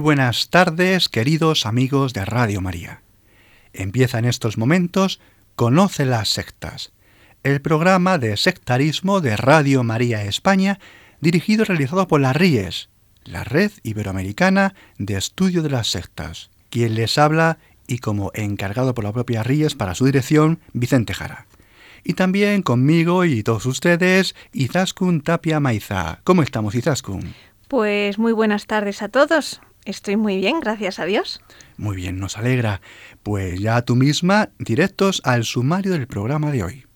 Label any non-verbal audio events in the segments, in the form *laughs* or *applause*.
Buenas tardes, queridos amigos de Radio María. Empieza en estos momentos Conoce las sectas, el programa de sectarismo de Radio María España, dirigido y realizado por la RIES, la Red Iberoamericana de Estudio de las Sectas, quien les habla y como encargado por la propia RIES para su dirección, Vicente Jara. Y también conmigo y todos ustedes, Izaskun Tapia Maiza. ¿Cómo estamos, Izaskun? Pues muy buenas tardes a todos. Estoy muy bien, gracias a Dios. Muy bien, nos alegra. Pues ya tú misma, directos al sumario del programa de hoy.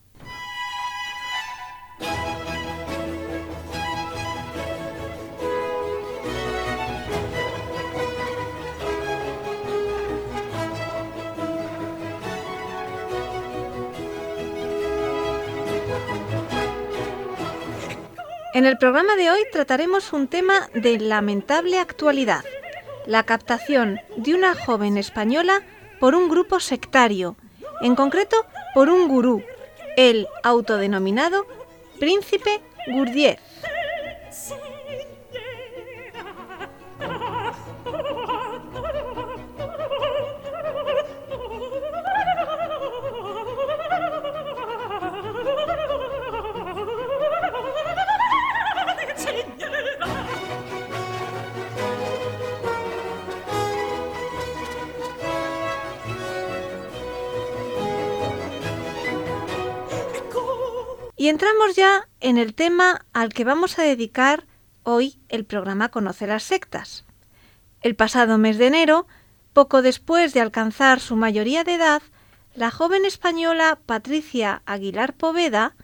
En el programa de hoy trataremos un tema de lamentable actualidad, la captación de una joven española por un grupo sectario, en concreto por un gurú, el autodenominado Príncipe Gurdjieff. Y entramos ya en el tema al que vamos a dedicar hoy el programa Conoce las sectas. El pasado mes de enero, poco después de alcanzar su mayoría de edad, la joven española Patricia Aguilar Poveda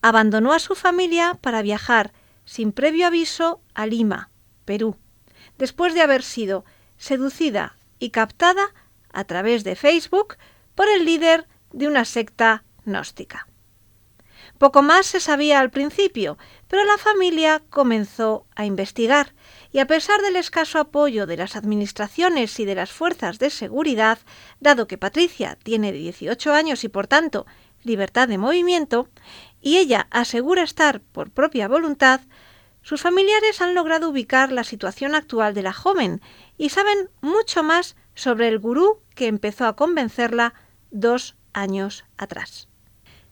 abandonó a su familia para viajar sin previo aviso a Lima, Perú, después de haber sido seducida y captada a través de Facebook por el líder de una secta gnóstica. Poco más se sabía al principio, pero la familia comenzó a investigar y a pesar del escaso apoyo de las administraciones y de las fuerzas de seguridad, dado que Patricia tiene 18 años y por tanto libertad de movimiento, y ella asegura estar por propia voluntad, sus familiares han logrado ubicar la situación actual de la joven y saben mucho más sobre el gurú que empezó a convencerla dos años atrás.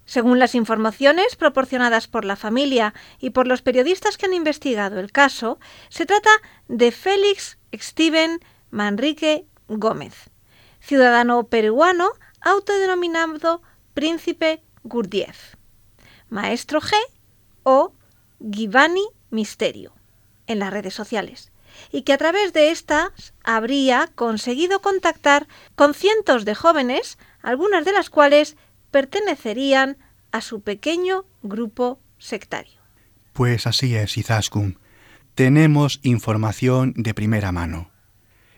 Según las informaciones proporcionadas por la familia y por los periodistas que han investigado el caso, se trata de Félix Steven Manrique Gómez, ciudadano peruano autodenominado Príncipe Gurdjieff, Maestro G o Givani Misterio en las redes sociales y que a través de estas habría conseguido contactar con cientos de jóvenes, algunas de las cuales pertenecerían a su pequeño grupo sectario. Pues así es, Izaskun. Tenemos información de primera mano.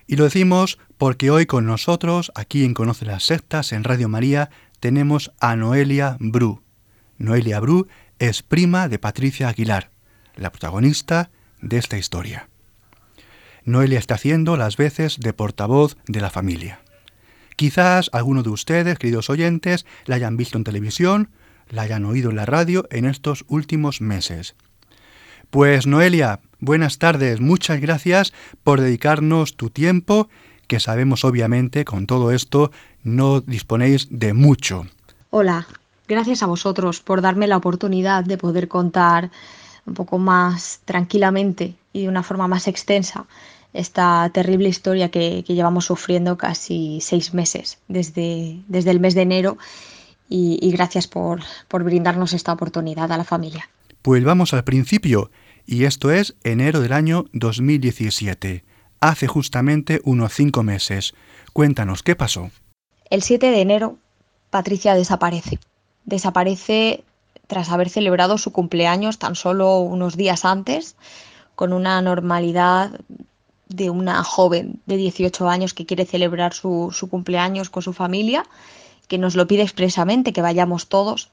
Y lo decimos porque hoy con nosotros, aquí en Conoce las Sectas, en Radio María, tenemos a Noelia Bru. Noelia Bru es prima de Patricia Aguilar, la protagonista de esta historia. Noelia está haciendo las veces de portavoz de la familia. Quizás alguno de ustedes, queridos oyentes, la hayan visto en televisión, la hayan oído en la radio en estos últimos meses. Pues Noelia, buenas tardes, muchas gracias por dedicarnos tu tiempo, que sabemos obviamente con todo esto no disponéis de mucho. Hola, gracias a vosotros por darme la oportunidad de poder contar un poco más tranquilamente y de una forma más extensa esta terrible historia que, llevamos sufriendo casi seis meses desde, desde el mes de enero y, gracias por, por brindarnos esta oportunidad a la familia. Pues vamos al principio, y esto es enero del año 2017, hace justamente unos cinco meses. Cuéntanos, ¿qué pasó? El 7 de enero, Patricia desaparece. Desaparece tras haber celebrado su cumpleaños tan solo unos días antes, con una normalidad de una joven de 18 años que quiere celebrar su, cumpleaños con su familia, que nos lo pide expresamente, que vayamos todos,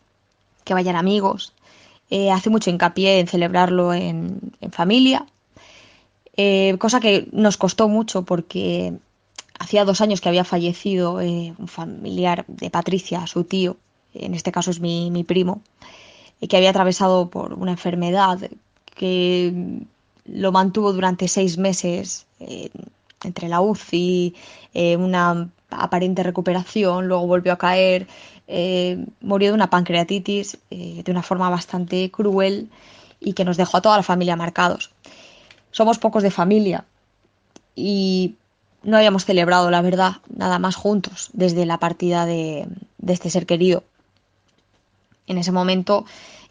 que vayan amigos. Eh, hace mucho hincapié en celebrarlo en, familia, eh, cosa que nos costó mucho porque hacía dos años que había fallecido eh, un familiar de Patricia, su tío, en este caso es mi, mi primo, que había atravesado por una enfermedad que lo mantuvo durante seis meses eh, entre la UCI, eh, una aparente recuperación, luego volvió a caer, eh, murió de una pancreatitis de una forma bastante cruel y que nos dejó a toda la familia marcados. Somos pocos de familia y no habíamos celebrado, la verdad, nada más juntos desde la partida de, de este ser querido. En ese momento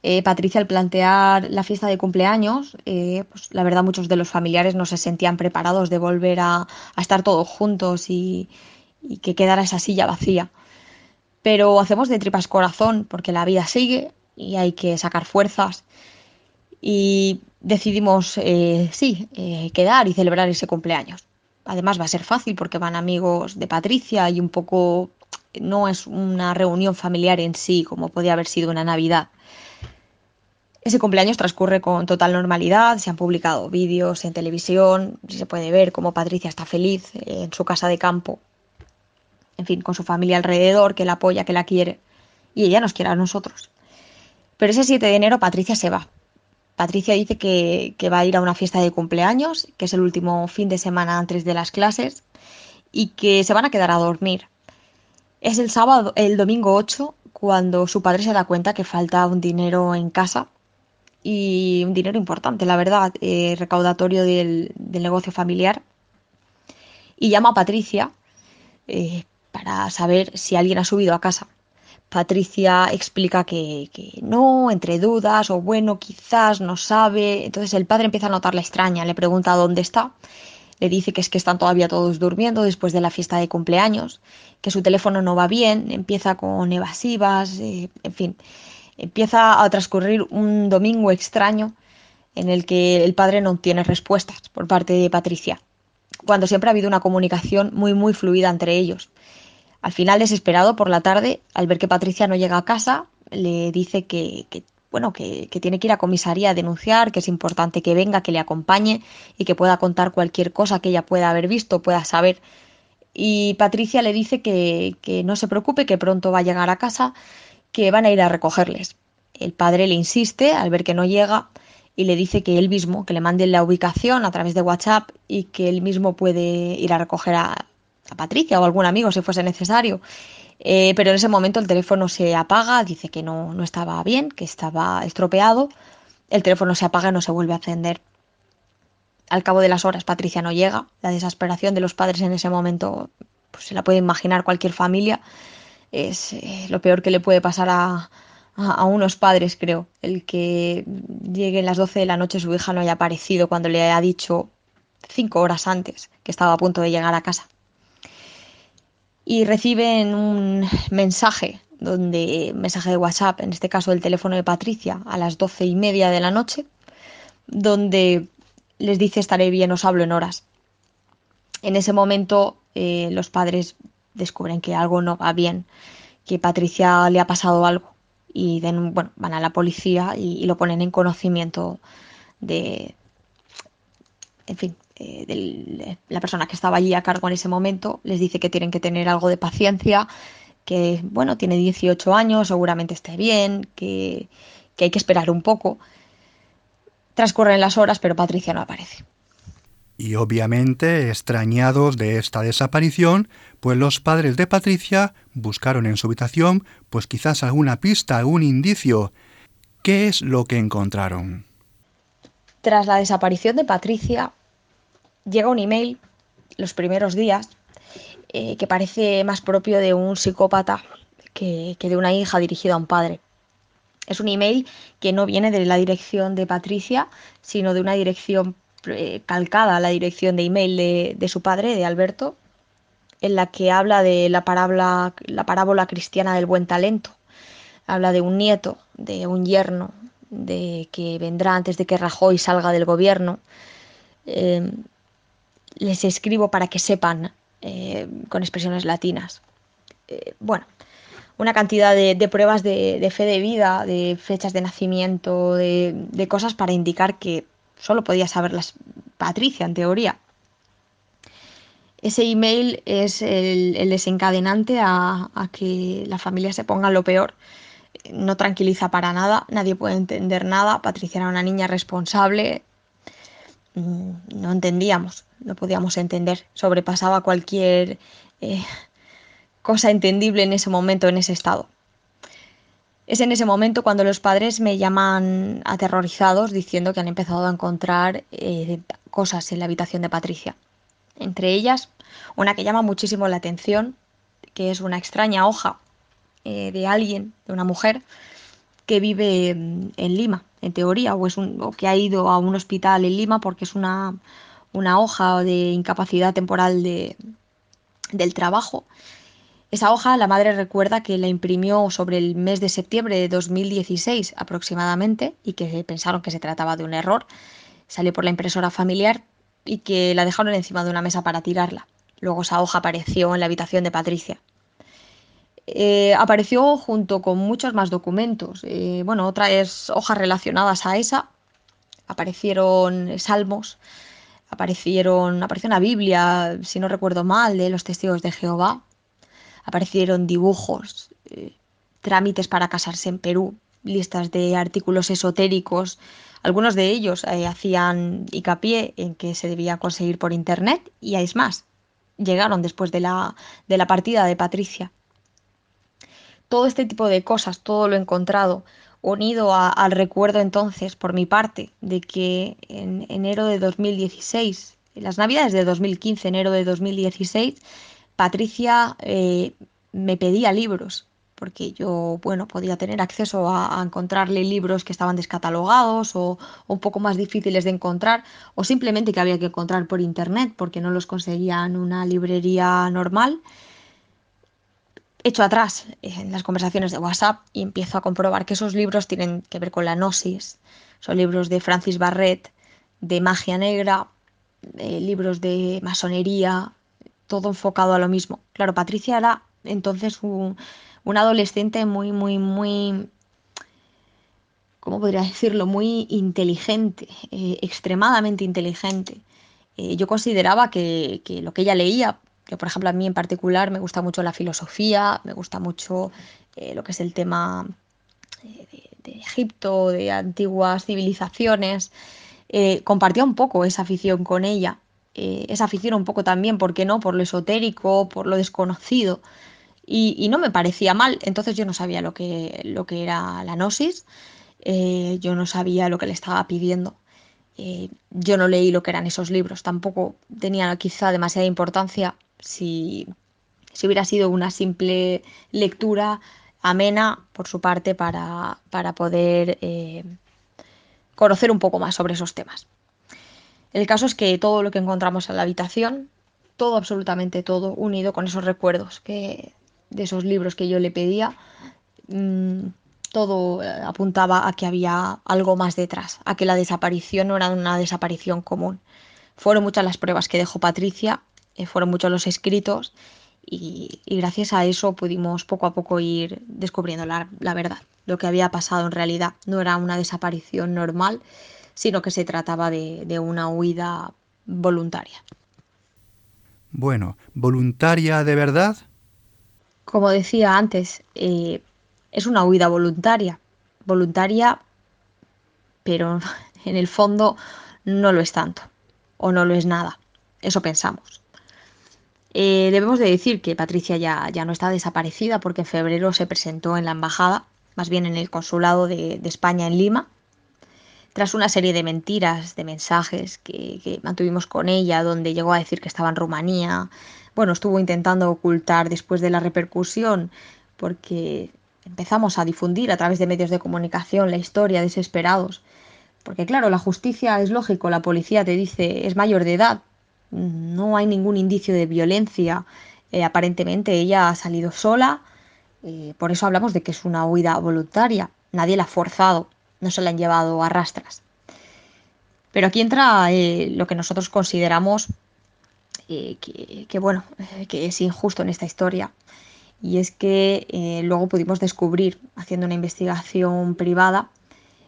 eh, Patricia, al plantear la fiesta de cumpleaños, eh, pues la verdad muchos de los familiares no se sentían preparados de volver a, estar todos juntos y, que quedara esa silla vacía. Pero hacemos de tripas corazón porque la vida sigue y hay que sacar fuerzas. Y decidimos, eh, sí, quedar y celebrar ese cumpleaños. Además va a ser fácil porque van amigos de Patricia y un poco no es una reunión familiar en sí como podía haber sido una Navidad. Ese cumpleaños transcurre con total normalidad, se han publicado vídeos en televisión, se puede ver cómo Patricia está feliz en su casa de campo, en fin, con su familia alrededor, que la apoya, que la quiere, y ella nos quiere a nosotros. Pero ese 7 de enero Patricia se va. Patricia dice que, que va a ir a una fiesta de cumpleaños, que es el último fin de semana antes de las clases, y que se van a quedar a dormir. Es el sábado, el domingo 8, cuando su padre se da cuenta que falta un dinero en casa y un dinero importante, la verdad, eh, recaudatorio del, negocio familiar. Y llama a Patricia eh, para saber si alguien ha subido a casa. Patricia explica que, que, no, entre dudas, o bueno, quizás no sabe. Entonces el padre empieza a notarla extraña, le pregunta dónde está. Le dice que es que están todavía todos durmiendo después de la fiesta de cumpleaños, que su teléfono no va bien, empieza con evasivas, eh, en fin empieza a transcurrir un domingo extraño en el que el padre no tiene respuestas por parte de Patricia, cuando siempre ha habido una comunicación muy muy fluida entre ellos. Al final, desesperado por la tarde, al ver que Patricia no llega a casa, le dice que, bueno, que, que, tiene que ir a comisaría a denunciar, que es importante que venga, que le acompañe y que pueda contar cualquier cosa que ella pueda haber visto, pueda saber. Y Patricia le dice que, que no se preocupe, que pronto va a llegar a casa que van a ir a recogerles. El padre le insiste al ver que no llega y le dice que él mismo, que le mande la ubicación a través de WhatsApp y que él mismo puede ir a recoger a, Patricia o algún amigo si fuese necesario. Eh, pero en ese momento el teléfono se apaga, dice que no, no estaba bien, que estaba estropeado. El teléfono se apaga y no se vuelve a encender. Al cabo de las horas Patricia no llega. La desesperación de los padres en ese momento pues, se la puede imaginar cualquier familia es eh, lo peor que le puede pasar a, a, unos padres, creo. El que llegue las 12 de la noche su hija no haya aparecido cuando le ha dicho cinco horas antes que estaba a punto de llegar a casa. Y reciben un mensaje, donde, mensaje de WhatsApp, en este caso el teléfono de Patricia, a las doce y media de la noche, donde les dice estaré bien, os hablo en horas. En ese momento eh, los padres descubren que algo no va bien, que Patricia le ha pasado algo y bueno, van a la policía y, lo ponen en conocimiento de, en fin, eh, de la persona que estaba allí a cargo en ese momento, les dice que tienen que tener algo de paciencia, que bueno, tiene 18 años, seguramente esté bien, que hay que esperar un poco. Transcurren las horas, pero Patricia no aparece. Y obviamente, extrañados de esta desaparición, pues los padres de Patricia buscaron en su habitación pues quizás alguna pista, algún indicio. ¿Qué es lo que encontraron? Tras la desaparición de Patricia, llega un email los primeros días eh, que parece más propio de un psicópata que, que de una hija dirigida a un padre. Es un email que no viene de la dirección de Patricia, sino de una dirección eh, calcada la dirección de email de, su padre, de Alberto, en la que habla de la parábola, la parábola cristiana del buen talento, Habla de un nieto, de un yerno, de que vendrá antes de que Rajoy salga del gobierno. Eh, les escribo para que sepan eh, con expresiones latinas. Bueno, una cantidad de, pruebas de, fe de vida, de fechas de nacimiento, de, cosas para indicar que solo podía saberlas Patricia, en teoría. Ese email es el, desencadenante a, a, que la familia se ponga lo peor. No tranquiliza para nada, nadie puede entender nada. Patricia era una niña responsable, mm, no entendíamos, no podíamos entender, sobrepasaba cualquier eh, cosa entendible en ese momento, en ese estado. Es en ese momento cuando los padres me llaman aterrorizados diciendo que han empezado a encontrar eh, cosas en la habitación de Patricia. Entre ellas, una que llama muchísimo la atención, que es una extraña hoja eh, de alguien, de una mujer, que vive mm, en Lima, en teoría, o, o que ha ido a un hospital en Lima porque es una, una hoja de incapacidad temporal de, del trabajo. Esa hoja la madre recuerda que la imprimió sobre el mes de septiembre de 2016 aproximadamente y que pensaron que se trataba de un error. Salió por la impresora familiar y que la dejaron encima de una mesa para tirarla. Luego esa hoja apareció en la habitación de Patricia. Eh, apareció junto con muchos más documentos. Eh, bueno, otras hojas relacionadas a esa. Aparecieron salmos, aparecieron, apareció una Biblia, si no recuerdo mal, de los testigos de Jehová, aparecieron dibujos, eh, trámites para casarse en Perú, listas de artículos esotéricos, algunos de ellos eh, hacían hincapié en que se debía conseguir por internet y es más, llegaron después de la, de la partida de Patricia. Todo este tipo de cosas, todo lo encontrado, unido al recuerdo entonces, por mi parte, de que en enero de 2016, en las navidades de 2015, enero de 2016, Patricia eh, me pedía libros, porque yo, bueno, podía tener acceso a, encontrarle libros que estaban descatalogados o, un poco más difíciles de encontrar, o simplemente que había que encontrar por internet, porque no los conseguía en una librería normal echo atrás en las conversaciones de WhatsApp y empiezo a comprobar que esos libros tienen que ver con la gnosis. Son libros de Francis Barrett, de magia negra, eh, libros de masonería, todo enfocado a lo mismo. Claro, Patricia era entonces un, adolescente muy, muy, muy, ¿cómo podría decirlo? Muy inteligente, eh, extremadamente inteligente. Eh, yo consideraba que, lo que ella leía que por ejemplo a mí en particular me gusta mucho la filosofía, me gusta mucho eh, lo que es el tema de, Egipto, de antiguas civilizaciones. Compartía un poco esa afición con ella, esa afición un poco también, ¿por qué no? Por lo esotérico, por lo desconocido. Y, no me parecía mal, entonces yo no sabía lo que, lo que era la gnosis, yo no sabía lo que le estaba pidiendo. yo no leí lo que eran esos libros, tampoco tenía quizá demasiada importancia si, hubiera sido una simple lectura amena por su parte para, poder eh, conocer un poco más sobre esos temas. El caso es que todo lo que encontramos en la habitación, todo, absolutamente todo, unido con esos recuerdos que, de esos libros que yo le pedía, mm, todo eh, apuntaba a que había algo más detrás, a que la desaparición no era una desaparición común. Fueron muchas las pruebas que dejó Patricia eh, fueron muchos los escritos y, gracias a eso pudimos poco a poco ir descubriendo la, verdad, lo que había pasado en realidad. No era una desaparición normal, sino que se trataba de, una huida voluntaria. Bueno, ¿voluntaria de verdad? Como decía antes, eh, es una huida voluntaria. Voluntaria, pero *laughs* en el fondo no lo es tanto, o no lo es nada. Eso pensamos. Eh, debemos de decir que Patricia ya, ya no está desaparecida porque en febrero se presentó en la embajada, más bien en el consulado de, España en Lima, tras una serie de mentiras, de mensajes que, mantuvimos con ella, donde llegó a decir que estaba en Rumanía. Bueno, estuvo intentando ocultar después de la repercusión, porque empezamos a difundir a través de medios de comunicación la historia desesperados. Porque claro, la justicia es lógico, la policía te dice es mayor de edad, no hay ningún indicio de violencia. Eh, aparentemente ella ha salido sola, Eh, por eso hablamos de que es una huida voluntaria. Nadie la ha forzado, no se la han llevado a rastras. Pero aquí entra eh, lo que nosotros consideramos eh, que, bueno, que es injusto en esta historia. Y es que luego pudimos descubrir, haciendo una investigación privada,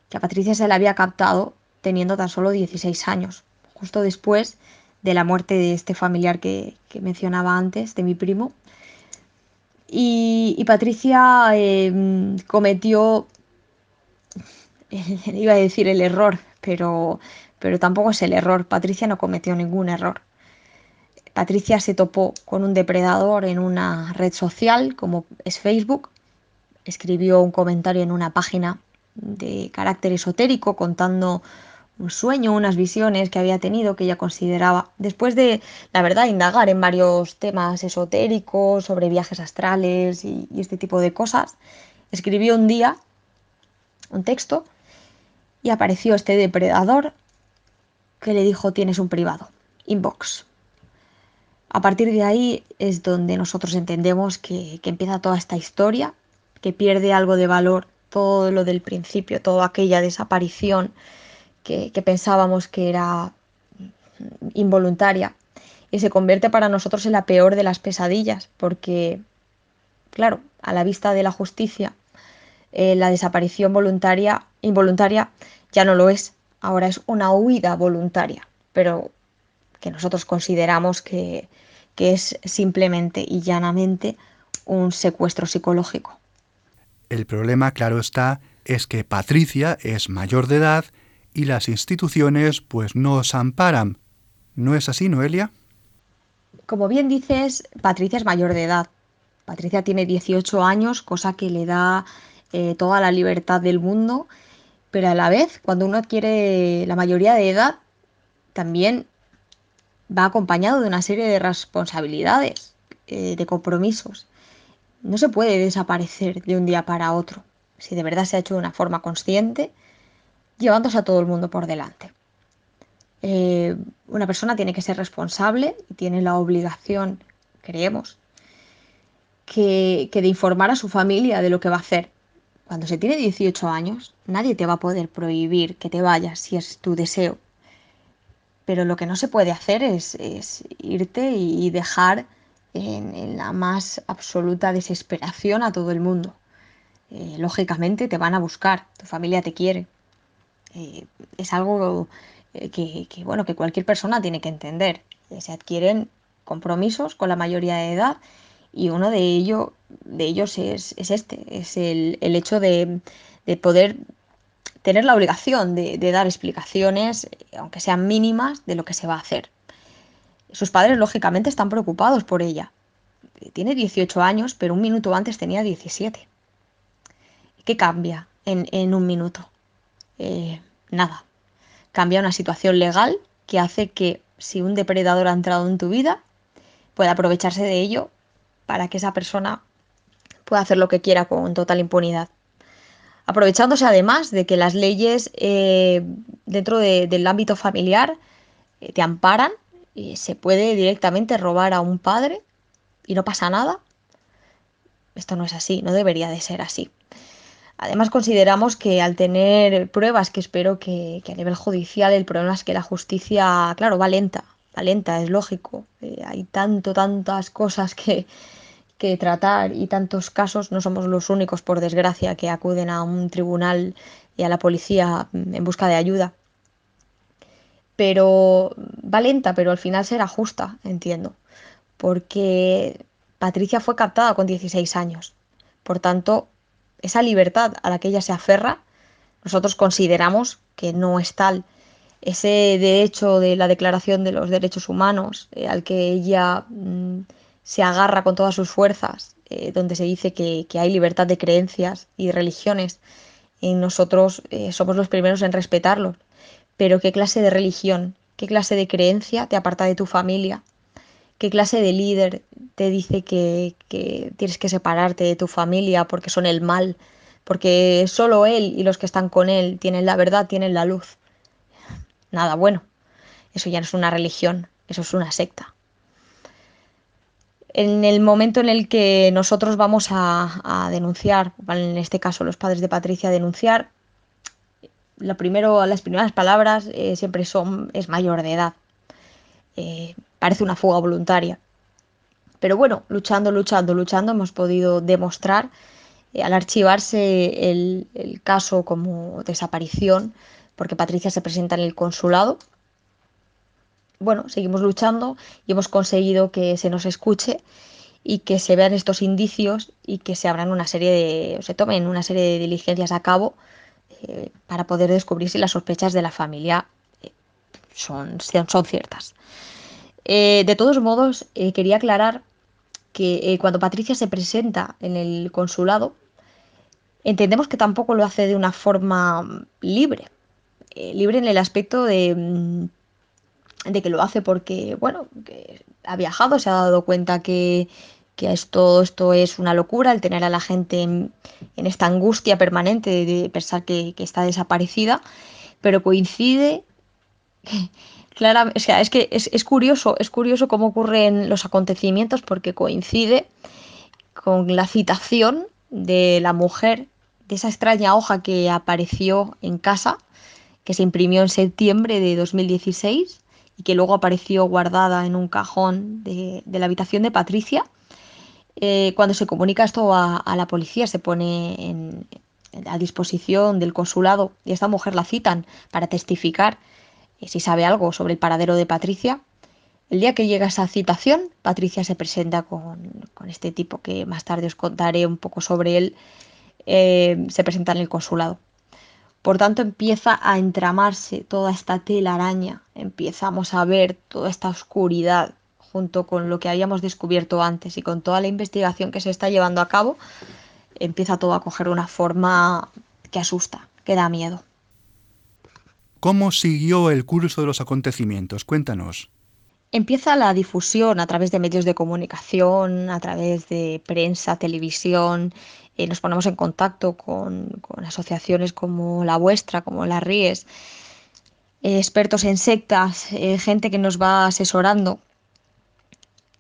que a Patricia se la había captado teniendo tan solo 16 años, justo después de la muerte de este familiar que, mencionaba antes, de mi primo. Y, Patricia cometió, *laughs* iba a decir el error, pero, pero tampoco es el error. Patricia no cometió ningún error. Patricia se topó con un depredador en una red social como es Facebook. Escribió un comentario en una página de carácter esotérico contando un sueño, unas visiones que había tenido que ella consideraba, después de, la verdad, indagar en varios temas esotéricos, sobre viajes astrales y, este tipo de cosas, escribió un día un texto y apareció este depredador que le dijo tienes un privado, inbox. A partir de ahí es donde nosotros entendemos que, que empieza toda esta historia, que pierde algo de valor todo lo del principio, toda aquella desaparición que, pensábamos que era involuntaria y se convierte para nosotros en la peor de las pesadillas, porque, claro, a la vista de la justicia, eh, la desaparición voluntaria, involuntaria ya no lo es, ahora es una huida voluntaria, pero que nosotros consideramos que, que es simplemente y llanamente un secuestro psicológico. El problema, claro está, es que Patricia es mayor de edad y las instituciones pues no os amparan. ¿No es así, Noelia? Como bien dices, Patricia es mayor de edad. Patricia tiene 18 años, cosa que le da eh, toda la libertad del mundo, pero a la vez, cuando uno adquiere la mayoría de edad, también va acompañado de una serie de responsabilidades, eh, de compromisos. No se puede desaparecer de un día para otro. Si de verdad se ha hecho de una forma consciente, llevándose a todo el mundo por delante. Eh, una persona tiene que ser responsable y tiene la obligación, creemos, que, de informar a su familia de lo que va a hacer. Cuando se tiene 18 años, nadie te va a poder prohibir que te vayas si es tu deseo. Pero lo que no se puede hacer es, irte y dejar en, la más absoluta desesperación a todo el mundo. Eh, lógicamente te van a buscar, tu familia te quiere, eh, es algo eh, que, bueno, que cualquier persona tiene que entender. Se adquieren compromisos con la mayoría de edad y uno de, ello, de ellos es, este, es el, hecho de, poder tener la obligación de, dar explicaciones, aunque sean mínimas, de lo que se va a hacer. Sus padres, lógicamente, están preocupados por ella. Tiene 18 años, pero un minuto antes tenía 17. ¿Qué cambia en un minuto? Eh, nada. Cambia una situación legal que hace que si un depredador ha entrado en tu vida, pueda aprovecharse de ello para que esa persona pueda hacer lo que quiera con total impunidad. Aprovechándose además de que las leyes eh, dentro del ámbito familiar eh, te amparan y se puede directamente robar a un padre y no pasa nada. Esto no es así, no debería de ser así. Además, consideramos que al tener pruebas, que espero que, a nivel judicial, el problema es que la justicia, claro, va lenta, va lenta, es lógico. Eh, hay tanto, tantas cosas que, que tratar y tantos casos, no somos los únicos, por desgracia, que acuden a un tribunal y a la policía en busca de ayuda. Pero va lenta, pero al final será justa, entiendo. Porque Patricia fue captada con 16 años. Por tanto, esa libertad a la que ella se aferra, nosotros consideramos que no es tal. Ese derecho de la Declaración de los Derechos Humanos eh, al que ella mm, se agarra con todas sus fuerzas, eh, donde se dice que, hay libertad de creencias y religiones, y nosotros eh, somos los primeros en respetarlo. Pero ¿qué clase de religión, qué clase de creencia te aparta de tu familia? ¿Qué clase de líder te dice que, tienes que separarte de tu familia porque son el mal? Porque solo él y los que están con él tienen la verdad, tienen la luz. Nada bueno. Eso ya no es una religión, eso es una secta. En el momento en el que nosotros vamos a, denunciar, en este caso los padres de Patricia, a denunciar, lo primero, las primeras palabras eh, siempre son es mayor de edad. Eh, parece una fuga voluntaria. Pero bueno, luchando, luchando, luchando, hemos podido demostrar, eh, al archivarse el, el, caso como desaparición, porque Patricia se presenta en el consulado, bueno, seguimos luchando y hemos conseguido que se nos escuche y que se vean estos indicios y que se abran una serie de, se tomen una serie de diligencias a cabo eh, para poder descubrir si las sospechas de la familia eh, son, son, ciertas. Eh, de todos modos, quería aclarar que cuando Patricia se presenta en el consulado, entendemos que tampoco lo hace de una forma libre. libre en el aspecto de mm, de que lo hace porque, bueno, que ha viajado, se ha dado cuenta que, esto, esto es una locura, el tener a la gente en, esta angustia permanente de, pensar que, está desaparecida, pero coincide, *laughs* claro, o sea, es que es, curioso, es curioso cómo ocurren los acontecimientos porque coincide con la citación de la mujer, de esa extraña hoja que apareció en casa, que se imprimió en septiembre de 2016 y que luego apareció guardada en un cajón de, la habitación de Patricia. Eh, cuando se comunica esto a, la policía, se pone a disposición del consulado y esta mujer la citan para testificar eh, si sabe algo sobre el paradero de Patricia. El día que llega esa citación, Patricia se presenta con, este tipo que más tarde os contaré un poco sobre él. Eh, se presenta en el consulado. Por tanto, empieza a entramarse toda esta telaraña, empezamos a ver toda esta oscuridad junto con lo que habíamos descubierto antes y con toda la investigación que se está llevando a cabo, empieza todo a coger una forma que asusta, que da miedo. ¿Cómo siguió el curso de los acontecimientos? Cuéntanos. Empieza la difusión a través de medios de comunicación, a través de prensa, televisión, eh, nos ponemos en contacto con, asociaciones como la vuestra, como la RIES, eh, expertos en sectas, eh, gente que nos va asesorando.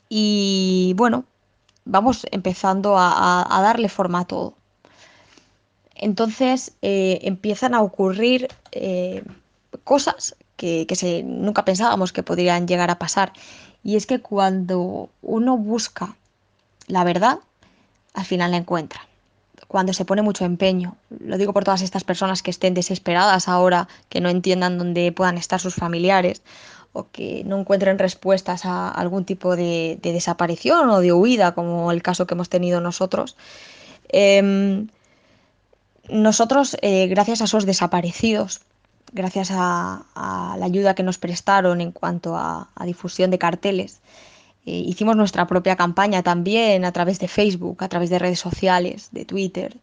Y bueno, vamos empezando a, darle forma a todo. Entonces empiezan a ocurrir cosas que, que nunca pensábamos que podrían llegar a pasar. Y es que cuando uno busca la verdad, al final la encuentra cuando se pone mucho empeño. Lo digo por todas estas personas que estén desesperadas ahora, que no entiendan dónde puedan estar sus familiares o que no encuentren respuestas a algún tipo de, desaparición o de huida, como el caso que hemos tenido nosotros. Em, nosotros, eh, gracias a esos desaparecidos, gracias a, la ayuda que nos prestaron en cuanto a difusión de carteles, eh, hicimos nuestra propia campaña también a través de Facebook, a través de redes sociales, de Twitter.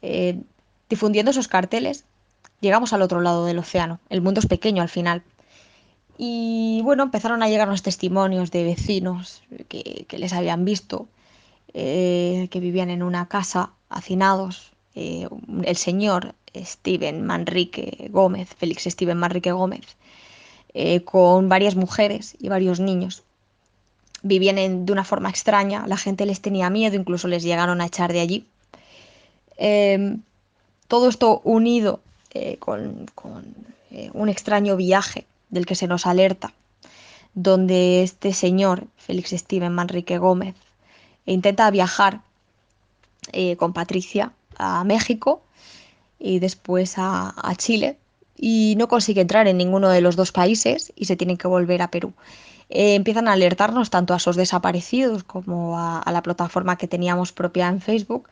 Eh, difundiendo esos carteles, llegamos al otro lado del océano. El mundo es pequeño al final. Y bueno, empezaron a llegar los testimonios de vecinos que, les habían visto, eh, que vivían en una casa hacinados. el señor Steven Manrique Gómez, Félix Steven Manrique Gómez, con varias mujeres y varios niños vivían de una forma extraña, la gente les tenía miedo, incluso les llegaron a echar de allí. Em, todo esto unido eh, con, eh, un extraño viaje del que se nos alerta, donde este señor, Félix Steven Manrique Gómez, intenta viajar eh, con Patricia a México y después a, Chile y no consigue entrar en ninguno de los dos países y se tiene que volver a Perú. Eh, empiezan a alertarnos tanto a esos desaparecidos como a, la plataforma que teníamos propia en Facebook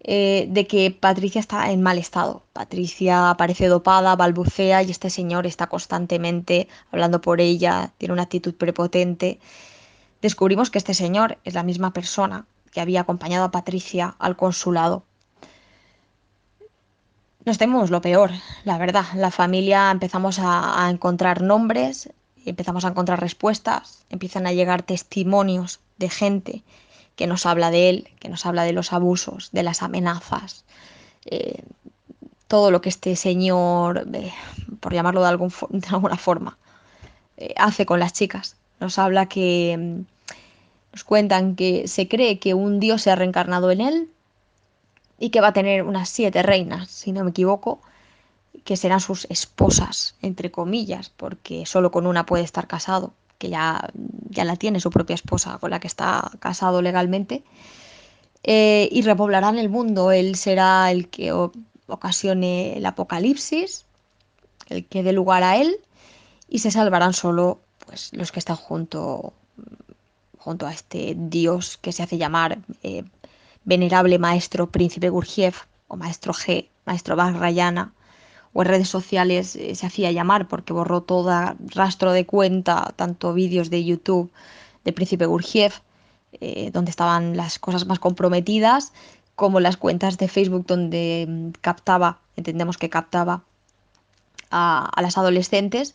eh, de que Patricia está en mal estado. Patricia aparece dopada, balbucea y este señor está constantemente hablando por ella, tiene una actitud prepotente. Descubrimos que este señor es la misma persona que había acompañado a Patricia al consulado. Nos tememos lo peor, la verdad. La familia empezamos a encontrar nombres, empezamos a encontrar respuestas, empiezan a llegar testimonios de gente que nos habla de él, que nos habla de los abusos, de las amenazas, eh, todo lo que este señor, eh, por llamarlo de, *laughs* alguna forma, eh, hace con las chicas. Nos habla que, Nos cuentan que se cree que un dios se ha reencarnado en él y que va a tener unas siete reinas, si no me equivoco, que serán sus esposas, entre comillas, porque solo con una puede estar casado, que ya, ya la tiene su propia esposa con la que está casado legalmente, eh, y repoblarán el mundo. Él será el que ocasione el apocalipsis, el que dé lugar a él, y se salvarán solo pues, los que están junto, junto a este dios que se hace llamar eh, venerable maestro príncipe Gurgiev o maestro G, maestro Bagrayana, o en redes sociales eh, se hacía llamar porque borró todo rastro de cuenta, tanto vídeos de YouTube de príncipe Gurgiev, eh, donde estaban las cosas más comprometidas, como las cuentas de Facebook donde mm, captaba, entendemos que captaba a, las adolescentes.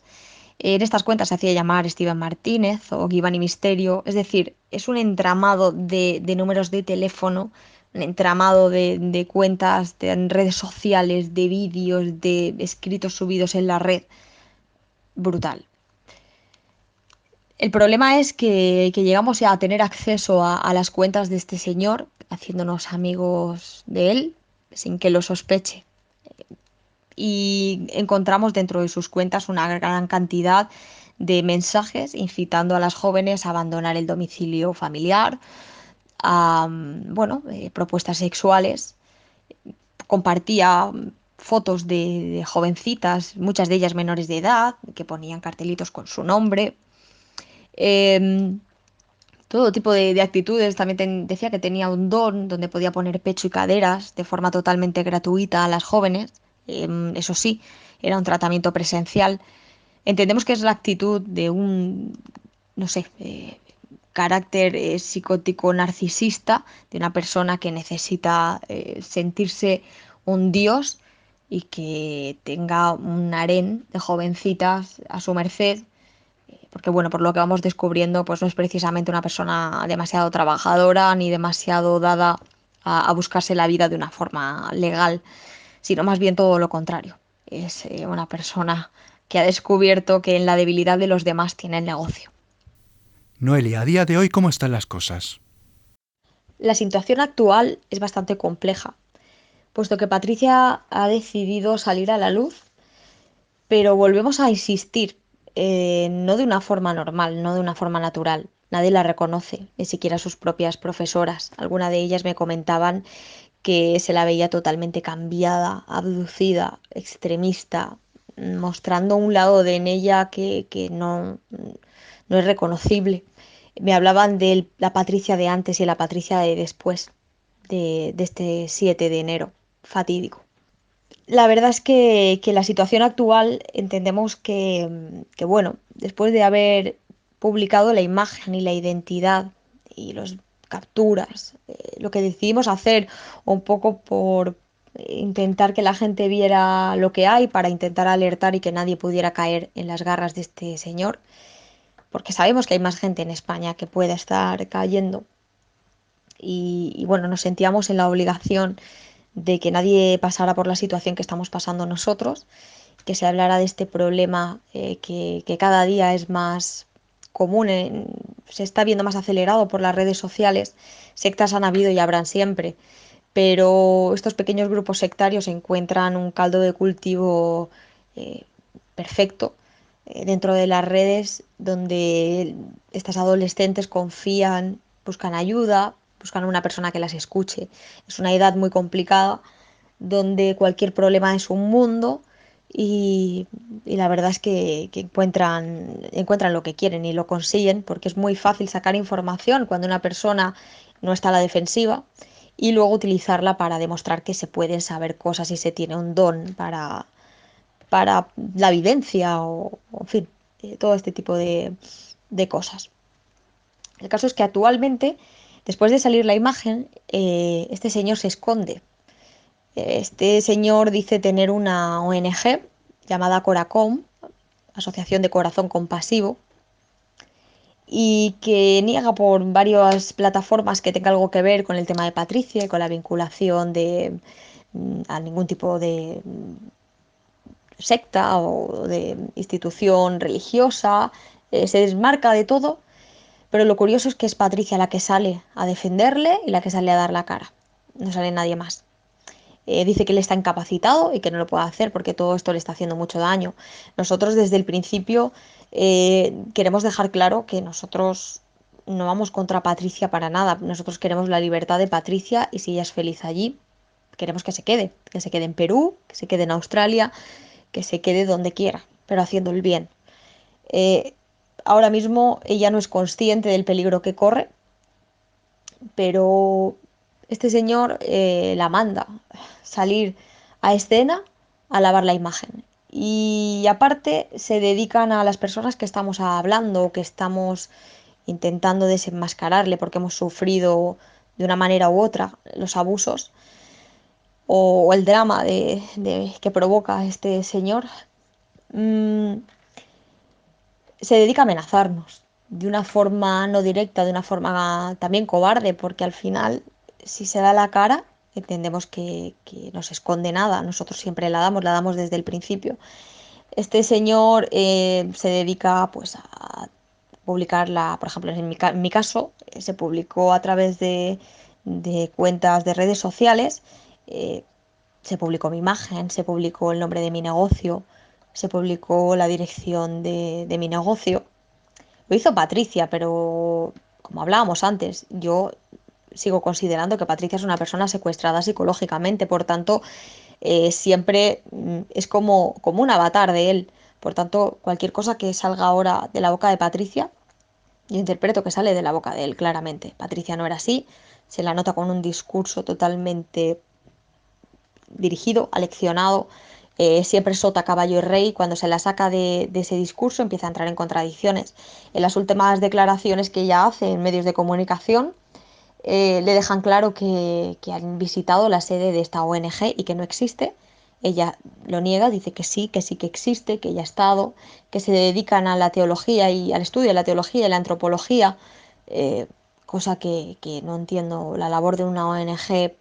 En estas cuentas se hacía llamar Steven Martínez o Givani Misterio, es decir, es un entramado de, números de teléfono, entramado de, de cuentas de redes sociales, de vídeos, de escritos subidos en la red. Brutal. El problema es que, llegamos a tener acceso a, las cuentas de este señor, haciéndonos amigos de él, sin que lo sospeche. Y encontramos dentro de sus cuentas una gran cantidad de mensajes incitando a las jóvenes a abandonar el domicilio familiar, bueno, eh, propuestas sexuales. Compartía fotos de, de, jovencitas, muchas de ellas menores de edad, que ponían cartelitos con su nombre. Em, todo tipo de, actitudes. También decía que tenía un don donde podía poner pecho y caderas de forma totalmente gratuita a las jóvenes. Em, eso sí, era un tratamiento presencial. Entendemos que es la actitud de un, no sé, eh, carácter eh, psicótico narcisista, de una persona que necesita eh, sentirse un dios y que tenga un harén de jovencitas a su merced porque bueno, por lo que vamos descubriendo, pues no es precisamente una persona demasiado trabajadora ni demasiado dada a, buscarse la vida de una forma legal, sino más bien todo lo contrario. Es eh, una persona que ha descubierto que en la debilidad de los demás tiene el negocio. Noelia, a día de hoy, ¿cómo están las cosas? La situación actual es bastante compleja, puesto que Patricia ha decidido salir a la luz, pero volvemos a insistir eh, no de una forma normal, no de una forma natural. Nadie la reconoce, ni siquiera sus propias profesoras. Algunas de ellas me comentaban que se la veía totalmente cambiada, abducida, extremista, mostrando un lado de en ella que, no, no es reconocible. Me hablaban de la Patricia de antes y la Patricia de después, de, este 7 de enero, fatídico. La verdad es que, la situación actual entendemos que, bueno, después de haber publicado la imagen y la identidad y las capturas, eh, lo que decidimos hacer un poco por intentar que la gente viera lo que hay, para intentar alertar y que nadie pudiera caer en las garras de este señor, porque sabemos que hay más gente en España que pueda estar cayendo. Y, bueno, nos sentíamos en la obligación de que nadie pasara por la situación que estamos pasando nosotros, que se hablara de este problema eh, que, cada día es más común, se está viendo más acelerado por las redes sociales. Sectas han habido y habrán siempre, pero estos pequeños grupos sectarios encuentran un caldo de cultivo eh, perfecto eh, dentro de las redes donde estas adolescentes confían, buscan ayuda, buscan una persona que las escuche. Es una edad muy complicada donde cualquier problema es un mundo y, la verdad es que, encuentran, encuentran lo que quieren y lo consiguen porque es muy fácil sacar información cuando una persona no está a la defensiva y luego utilizarla para demostrar que se pueden saber cosas y se tiene un don para, para la vivencia o, en fin, eh, todo este tipo de, cosas. El caso es que actualmente Después de salir la imagen, eh, este señor se esconde. Este señor dice tener una ONG llamada Coracom, Asociación de Corazón Compasivo, y que niega por varias plataformas que tenga algo que ver con el tema de Patricia y con la vinculación de mm, a ningún tipo de secta o de institución religiosa, eh, se desmarca de todo Pero lo curioso es que es Patricia la que sale a defenderle y la que sale a dar la cara. No sale nadie más. Eh, dice que él está incapacitado y que no lo puede hacer porque todo esto le está haciendo mucho daño. Nosotros desde el principio eh, queremos dejar claro que nosotros no vamos contra Patricia para nada. Nosotros queremos la libertad de Patricia y si ella es feliz allí, queremos que se quede. Que se quede en Perú, que se quede en Australia, que se quede donde quiera, pero haciendo el bien. Eh, ahora mismo ella no es consciente del peligro que corre, pero este señor la manda salir a escena a lavar la imagen. Y aparte se dedican a las personas que estamos hablando, que estamos intentando desenmascararle porque hemos sufrido de una manera u otra los abusos o, el drama de, que provoca este señor, mm, se dedica a amenazarnos de una forma no directa, de una forma también cobarde, porque al final, si se da la cara, entendemos que, no se esconde nada, nosotros siempre la damos, la damos desde el principio. Este señor eh, se dedica pues a publicarla, por ejemplo, en mi, caso, eh, se publicó a través de, cuentas de redes sociales, eh, se publicó mi imagen, se publicó el nombre de mi negocio, se publicó la dirección de, de mi negocio. Lo hizo Patricia, pero como hablábamos antes, yo sigo considerando que Patricia es una persona secuestrada psicológicamente, por tanto, eh, siempre mm, es como, como un avatar de él. Por tanto, cualquier cosa que salga ahora de la boca de Patricia, yo interpreto que sale de la boca de él, claramente. Patricia no era así, se la nota con un discurso totalmente dirigido, aleccionado, eh, siempre sota, caballo y rey, cuando se la saca de, ese discurso empieza a entrar en contradicciones. En las últimas declaraciones que ella hace en medios de comunicación, eh, le dejan claro que, han visitado la sede de esta ONG y que no existe. Ella lo niega, dice que sí, que sí que existe, que ella ha estado, que se dedican a la teología y al estudio de la teología y la antropología, eh, cosa que, que, no entiendo la labor de una ONG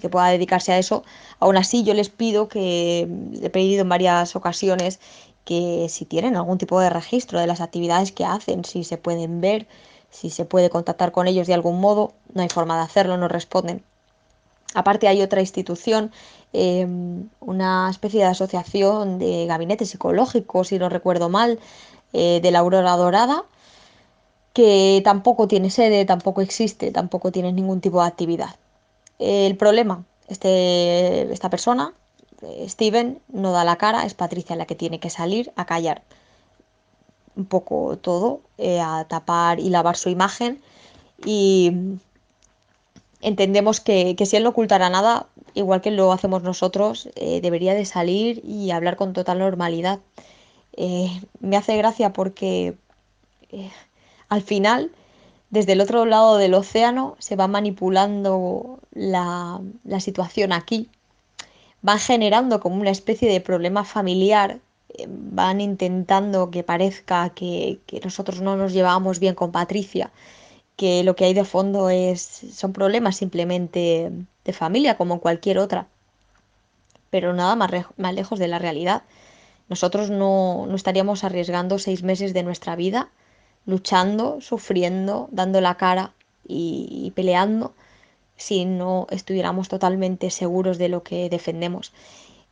que pueda dedicarse a eso. Aún así, yo les pido que, he pedido en varias ocasiones, que si tienen algún tipo de registro de las actividades que hacen, si se pueden ver, si se puede contactar con ellos de algún modo, no hay forma de hacerlo, no responden. Aparte hay otra institución, em, una especie de asociación de gabinetes psicológicos, si no recuerdo mal, eh, de la Aurora Dorada, que tampoco tiene sede, tampoco existe, tampoco tiene ningún tipo de actividad. El problema, este, esta persona, Steven, no da la cara, es Patricia la que tiene que salir a callar un poco todo, eh, a tapar y lavar su imagen. Y entendemos que, si él no ocultara nada, igual que lo hacemos nosotros, eh, debería de salir y hablar con total normalidad. Eh, me hace gracia porque al final, desde el otro lado del océano, se va manipulando la, situación aquí. Van generando como una especie de problema familiar van intentando que parezca que, nosotros no nos llevamos bien con Patricia, que lo que hay de fondo es, son problemas simplemente de familia como cualquier otra, pero nada más, más lejos de la realidad. Nosotros no, estaríamos arriesgando seis meses de nuestra vida luchando, sufriendo, dando la cara y peleando si no estuviéramos totalmente seguros de lo que defendemos.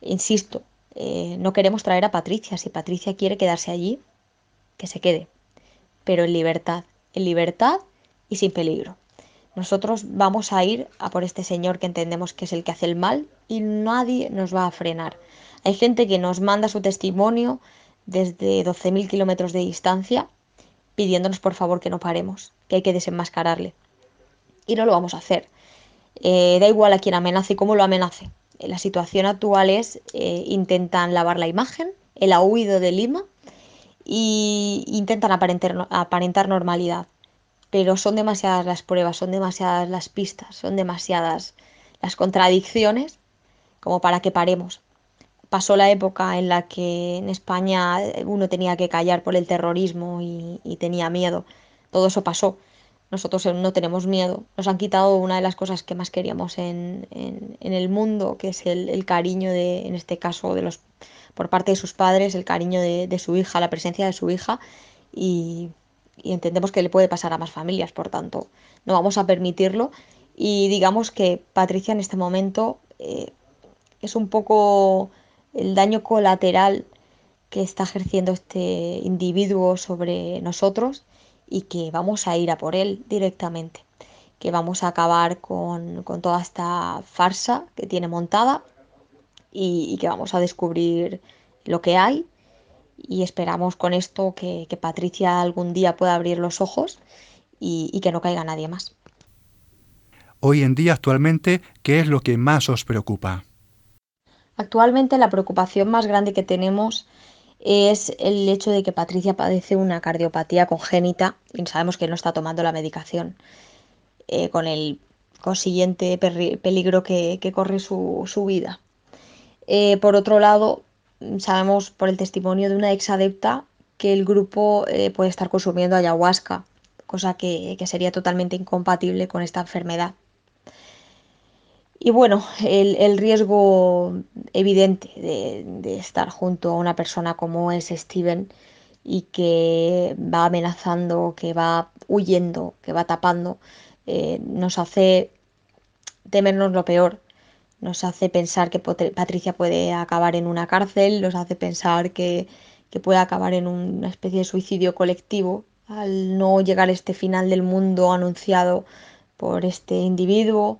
Insisto, eh, no queremos traer a Patricia. Si Patricia quiere quedarse allí, que se quede. Pero en libertad, en libertad y sin peligro. Nosotros vamos a ir a por este señor que entendemos que es el que hace el mal y nadie nos va a frenar. Hay gente que nos manda su testimonio desde 12.000 kilómetros de distancia pidiéndonos por favor que no paremos, que hay que desenmascararle. Y no lo vamos a hacer. Eh, da igual a quien amenace y cómo lo amenace. La situación actual es, eh, intentan lavar la imagen, él ha huido de Lima e intentan aparentar normalidad. Pero son demasiadas las pruebas, son demasiadas las pistas, son demasiadas las contradicciones como para que paremos. Pasó la época en la que en España uno tenía que callar por el terrorismo y, tenía miedo. Todo eso pasó. Nosotros no tenemos miedo. Nos han quitado una de las cosas que más queríamos en, el mundo, que es el, cariño de, en este caso, de los, por parte de sus padres, el cariño de, su hija, la presencia de su hija. Y, y entendemos que le puede pasar a más familias, por tanto, no vamos a permitirlo. Y digamos que Patricia en este momento eh, es un poco el daño colateral que está ejerciendo este individuo sobre nosotros y que vamos a ir a por él directamente, que vamos a acabar con, toda esta farsa que tiene montada y, que vamos a descubrir lo que hay y esperamos con esto que, Patricia algún día pueda abrir los ojos y, y que no caiga nadie más. Hoy en día, actualmente, ¿qué es lo que más os preocupa? Actualmente la preocupación más grande que tenemos es el hecho de que Patricia padece una cardiopatía congénita y sabemos que no está tomando la medicación, eh, con el consiguiente peligro que, corre su, vida. Eh, por otro lado, sabemos por el testimonio de una ex adepta que el grupo eh, puede estar consumiendo ayahuasca, cosa que sería totalmente incompatible con esta enfermedad. Y bueno, el, riesgo evidente de, estar junto a una persona como es Steven y que va amenazando, que va huyendo, que va tapando, eh, nos hace temernos lo peor. Nos hace pensar que Patricia puede acabar en una cárcel, nos hace pensar que, que puede acabar en una especie de suicidio colectivo al no llegar a este final del mundo anunciado por este individuo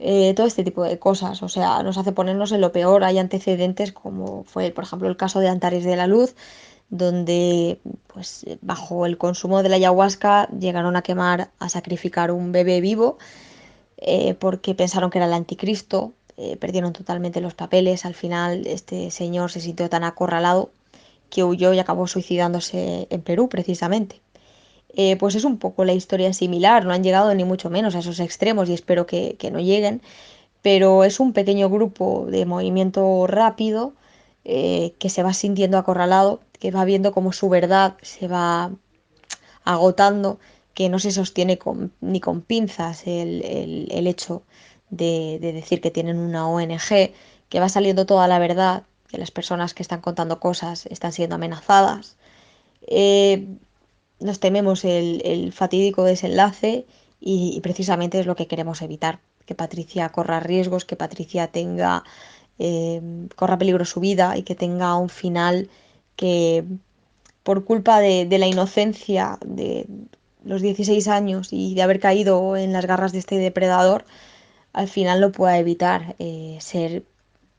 eh, todo este tipo de cosas. O sea, nos hace ponernos en lo peor. Hay antecedentes como fue, por ejemplo, el caso de Antares de la Luz, donde pues bajo el consumo de la ayahuasca llegaron a quemar, a sacrificar un bebé vivo eh, porque pensaron que era el anticristo, eh, perdieron totalmente los papeles, al final este señor se sintió tan acorralado que huyó y acabó suicidándose en Perú precisamente. Eh, pues es un poco la historia similar, no han llegado ni mucho menos a esos extremos y espero que, no lleguen, pero es un pequeño grupo de movimiento rápido eh, que se va sintiendo acorralado, que va viendo como su verdad se va agotando, que no se sostiene ni con pinzas el, hecho de, decir que tienen una ONG, que va saliendo toda la verdad, que las personas que están contando cosas están siendo amenazadas. Eh, nos tememos el, fatídico desenlace y, precisamente es lo que queremos evitar, que Patricia corra riesgos, que Patricia tenga, eh, corra peligro su vida y que tenga un final que por culpa de, la inocencia de los 16 años y de haber caído en las garras de este depredador, al final lo pueda evitar eh, ser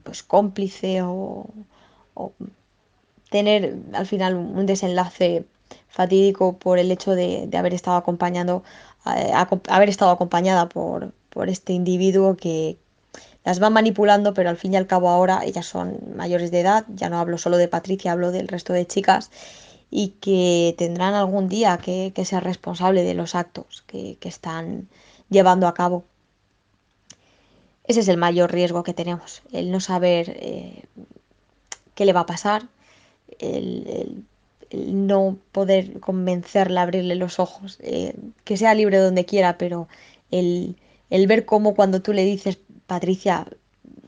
pues cómplice o, tener al final un desenlace fatídico por el hecho de, haber estado acompañando, eh, haber estado acompañada por, este individuo que las va manipulando, pero al fin y al cabo ahora ellas son mayores de edad, ya no hablo solo de Patricia, hablo del resto de chicas, y que tendrán algún día que, ser responsable de los actos que, están llevando a cabo. Ese es el mayor riesgo que tenemos, el no saber eh, qué le va a pasar, el, no poder convencerla, abrirle los ojos, eh, que sea libre donde quiera, pero el, ver cómo cuando tú le dices, Patricia,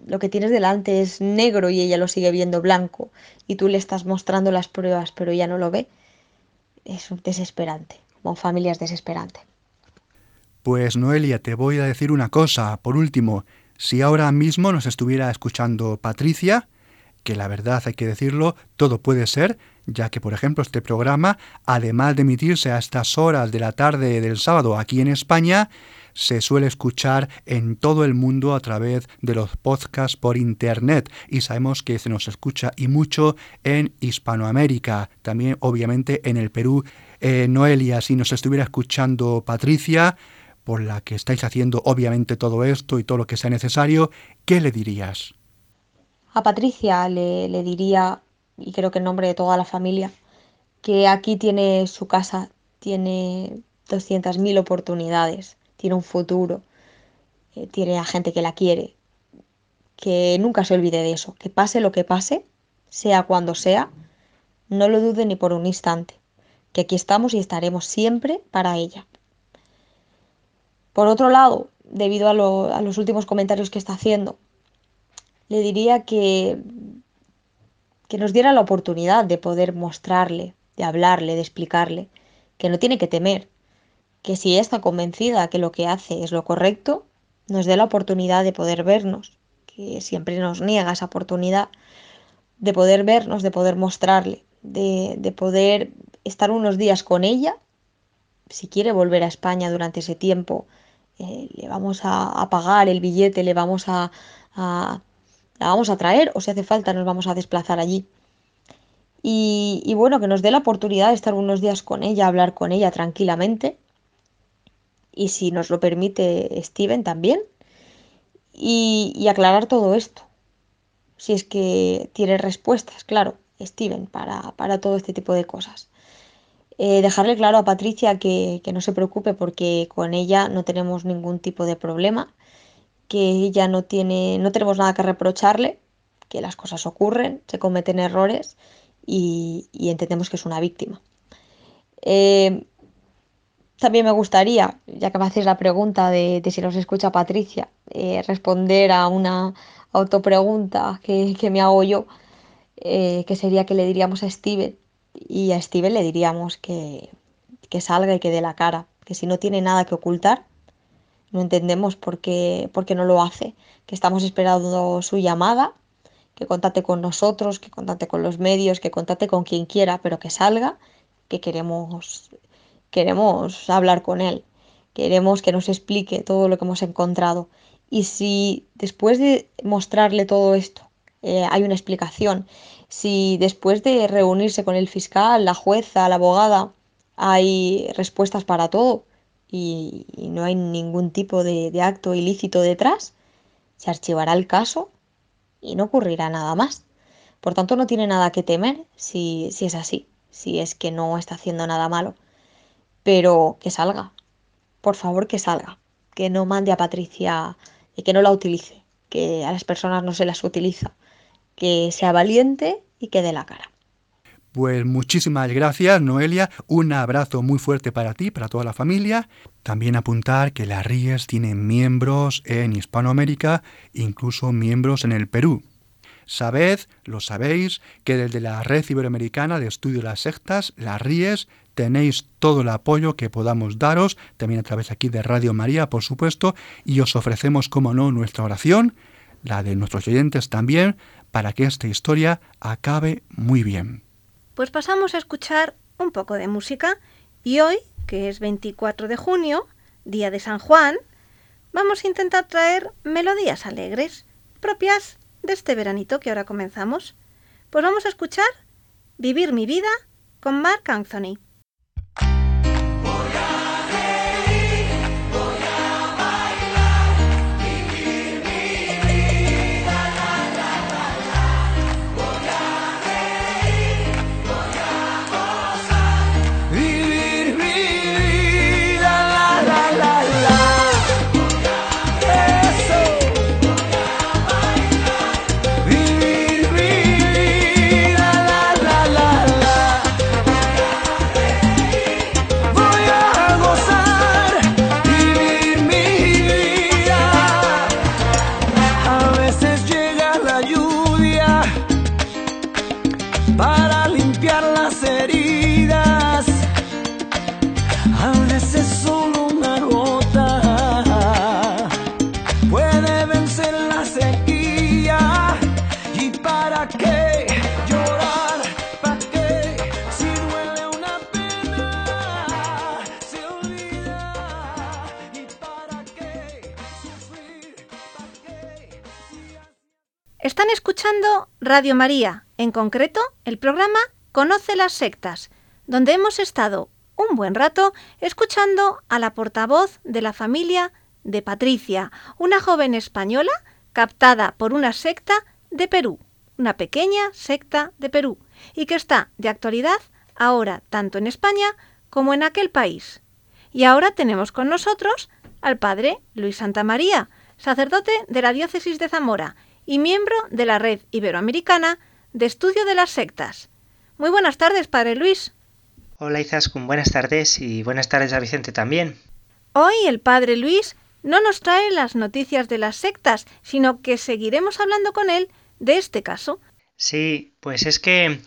lo que tienes delante es negro y ella lo sigue viendo blanco y tú le estás mostrando las pruebas pero ella no lo ve, es desesperante, como familia es desesperante. Pues Noelia, te voy a decir una cosa, por último, si ahora mismo nos estuviera escuchando Patricia, que la verdad hay que decirlo, todo puede ser, ya que por ejemplo este programa, además de emitirse a estas horas de la tarde del sábado aquí en España, se suele escuchar en todo el mundo a través de los podcasts por internet y sabemos que se nos escucha y mucho en Hispanoamérica, también obviamente en el Perú. Eh, Noelia, si nos estuviera escuchando Patricia, por la que estáis haciendo obviamente todo esto y todo lo que sea necesario, ¿qué le dirías? A Patricia le, diría, y creo que en nombre de toda la familia, que aquí tiene su casa, tiene 200.000 oportunidades, tiene un futuro, eh, tiene a gente que la quiere, que nunca se olvide de eso, que pase lo que pase, sea cuando sea, no lo dude ni por un instante, que aquí estamos y estaremos siempre para ella. Por otro lado, debido a los últimos comentarios que está haciendo, le diría que, que nos diera la oportunidad de poder mostrarle, de hablarle, de explicarle que no tiene que temer, que si está convencida que lo que hace es lo correcto, nos dé la oportunidad de poder vernos, que siempre nos niega esa oportunidad de poder vernos, de poder mostrarle, de, poder estar unos días con ella. Si quiere volver a España durante ese tiempo, eh, le vamos a, pagar el billete, le vamos a, la vamos a traer o si hace falta nos vamos a desplazar allí. Y, bueno, que nos dé la oportunidad de estar unos días con ella, hablar con ella tranquilamente. Y si nos lo permite Steven también. Y, y aclarar todo esto. Si es que tiene respuestas, claro, Steven, para, para todo este tipo de cosas. Eh, dejarle claro a Patricia que, que, no se preocupe porque con ella no tenemos ningún tipo de problema, que ella no tiene, no tenemos nada que reprocharle, que las cosas ocurren, se cometen errores y, entendemos que es una víctima. Eh, también me gustaría, ya que me hacéis la pregunta de, si nos escucha Patricia, eh, responder a una autopregunta que, que me hago yo, eh, que sería que le diríamos a Steven y a Steven le diríamos que, que salga y que dé la cara, que si no tiene nada que ocultar, no entendemos por qué, por qué no lo hace, que estamos esperando su llamada que contate con nosotros, que contate con los medios, que contate con quien quiera, pero que salga, que queremos, queremos hablar con él, queremos que nos explique todo lo que hemos encontrado. Y si después de mostrarle todo esto eh, hay una explicación, si después de reunirse con el fiscal, la jueza, la abogada, hay respuestas para todo y, no hay ningún tipo de acto ilícito detrás, se archivará el caso y no ocurrirá nada más. Por tanto, no tiene nada que temer si, si es así, si es que no está haciendo nada malo. Pero que salga, por favor que salga, que no mande a Patricia y que no la utilice, que a las personas no se las utiliza, que sea valiente y que dé la cara. Pues muchísimas gracias, Noelia. Un abrazo muy fuerte para ti, para toda la familia. También apuntar que la RIES tiene miembros en Hispanoamérica, incluso miembros en el Perú. Sabed, lo sabéis, que desde la Red Iberoamericana de Estudio de las Sectas, la RIES, tenéis todo el apoyo que podamos daros, también a través aquí de Radio María, por supuesto, y os ofrecemos, como no, nuestra oración, la de nuestros oyentes también, para que esta historia acabe muy bien. Pues pasamos a escuchar un poco de música y hoy, que es 24 de junio, día de San Juan, vamos a intentar traer melodías alegres, propias de este veranito que ahora comenzamos. Pues vamos a escuchar Vivir mi vida con Mark Anthony. Escuchando Radio María, en concreto el programa Conoce las sectas, donde hemos estado un buen rato escuchando a la portavoz de la familia de Patricia, una joven española captada por una secta de Perú, una pequeña secta de Perú, y que está de actualidad ahora tanto en España como en aquel país. Y ahora tenemos con nosotros al padre Luis Santa María, sacerdote de la diócesis de Zamora, y miembro de la Red Iberoamericana de Estudio de las Sectas. Muy buenas tardes, Padre Luis. Hola Izaskun, buenas tardes y buenas tardes a Vicente también. Hoy el Padre Luis no nos trae las noticias de las sectas, sino que seguiremos hablando con él de este caso. Sí, pues es que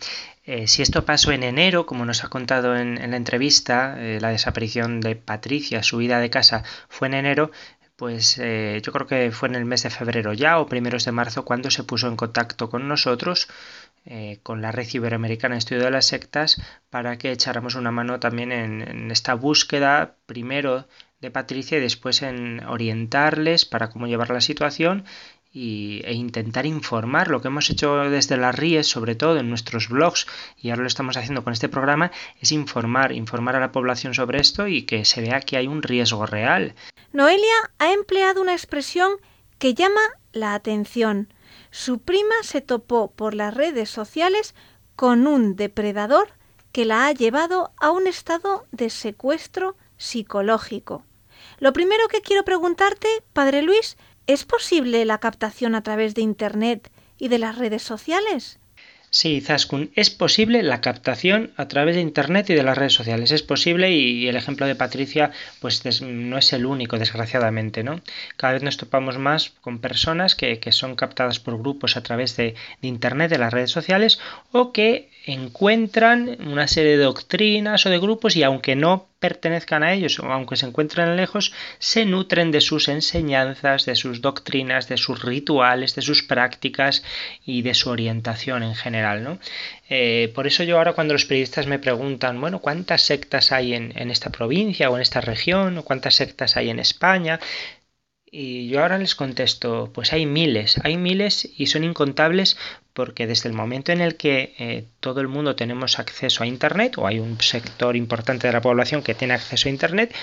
Eh, si esto pasó en enero, como nos ha contado en, la entrevista, eh, la desaparición de Patricia, su ida de casa fue en enero, pues eh, yo creo que fue en el mes de febrero ya o primeros de marzo cuando se puso en contacto con nosotros, con la Red Iberoamericana de Estudio de las Sectas, para que echáramos una mano también en esta búsqueda, primero de Patricia y después en orientarles para cómo llevar la situación e intentar informar lo que hemos hecho desde las RIES, sobre todo en nuestros blogs, y ahora lo estamos haciendo con este programa, es informar, informar a la población sobre esto y que se vea que hay un riesgo real. Noelia ha empleado una expresión que llama la atención. Su prima se topó por las redes sociales con un depredador que la ha llevado a un estado de secuestro psicológico. Lo primero que quiero preguntarte, Padre Luis, ¿es posible la captación a través de Internet y de las redes sociales? Sí, Zaskun, es posible la captación a través de Internet y de las redes sociales. Es posible y el ejemplo de Patricia pues no es el único, desgraciadamente, ¿no? Cada vez nos topamos más con personas que, son captadas por grupos a través de, de Internet, de las redes sociales, o que encuentran una serie de doctrinas o de grupos y aunque no pertenezcan a ellos o aunque se encuentren lejos, se nutren de sus enseñanzas, de sus doctrinas, de sus rituales, de sus prácticas y de su orientación en general. ¿no? Eh, por eso yo ahora cuando los periodistas me preguntan, bueno, ¿cuántas sectas hay en, en esta provincia o en esta región? ¿O cuántas sectas hay en España? Y yo ahora les contesto, pues hay miles, hay miles y son incontables porque desde el momento en el que eh, todo el mundo tenemos acceso a Internet, o hay un sector importante de la población que tiene acceso a Internet,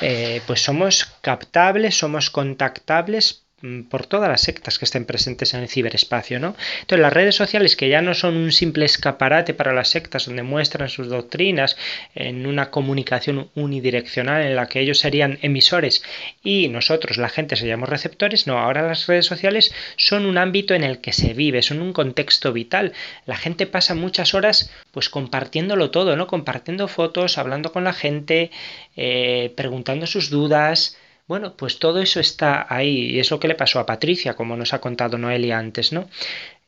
eh, pues somos captables, somos contactables por todas las sectas que estén presentes en el ciberespacio, ¿no? Entonces las redes sociales que ya no son un simple escaparate para las sectas donde muestran sus doctrinas en una comunicación unidireccional en la que ellos serían emisores y nosotros, la gente, seríamos receptores, no, ahora las redes sociales son un ámbito en el que se vive, son un contexto vital. La gente pasa muchas horas pues compartiéndolo todo, ¿no? Compartiendo fotos, hablando con la gente, eh, preguntando sus dudas, bueno, pues todo eso está ahí y es lo que le pasó a Patricia, como nos ha contado Noelia antes, ¿no?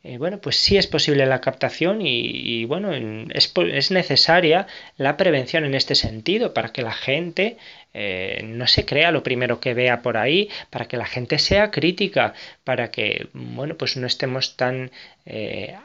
Eh, bueno, pues sí es posible la captación y, bueno, es, es, necesaria la prevención en este sentido para que la gente eh, no se crea lo primero que vea por ahí, para que la gente sea crítica, para que, bueno, pues no estemos tan... Eh,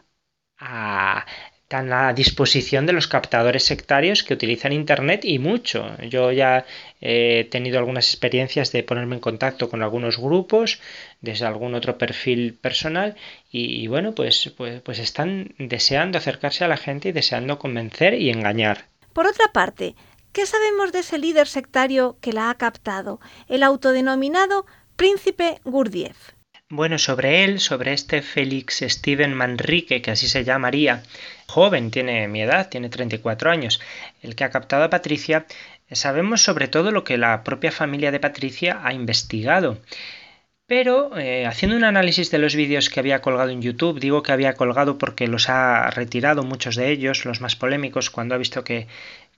a, tan a disposición de los captadores sectarios que utilizan Internet y mucho. Yo ya he tenido algunas experiencias de ponerme en contacto con algunos grupos desde algún otro perfil personal y, bueno, pues, pues, pues están deseando acercarse a la gente y deseando convencer y engañar. Por otra parte, ¿qué sabemos de ese líder sectario que la ha captado, el autodenominado Príncipe Gurdjieff? Bueno, sobre él, sobre este Félix Steven Manrique, que así se llamaría, joven, tiene mi edad, tiene 34 años, el que ha captado a Patricia, sabemos sobre todo lo que la propia familia de Patricia ha investigado. Pero eh, haciendo un análisis de los vídeos que había colgado en YouTube, digo que había colgado porque los ha retirado muchos de ellos, los más polémicos, cuando ha visto que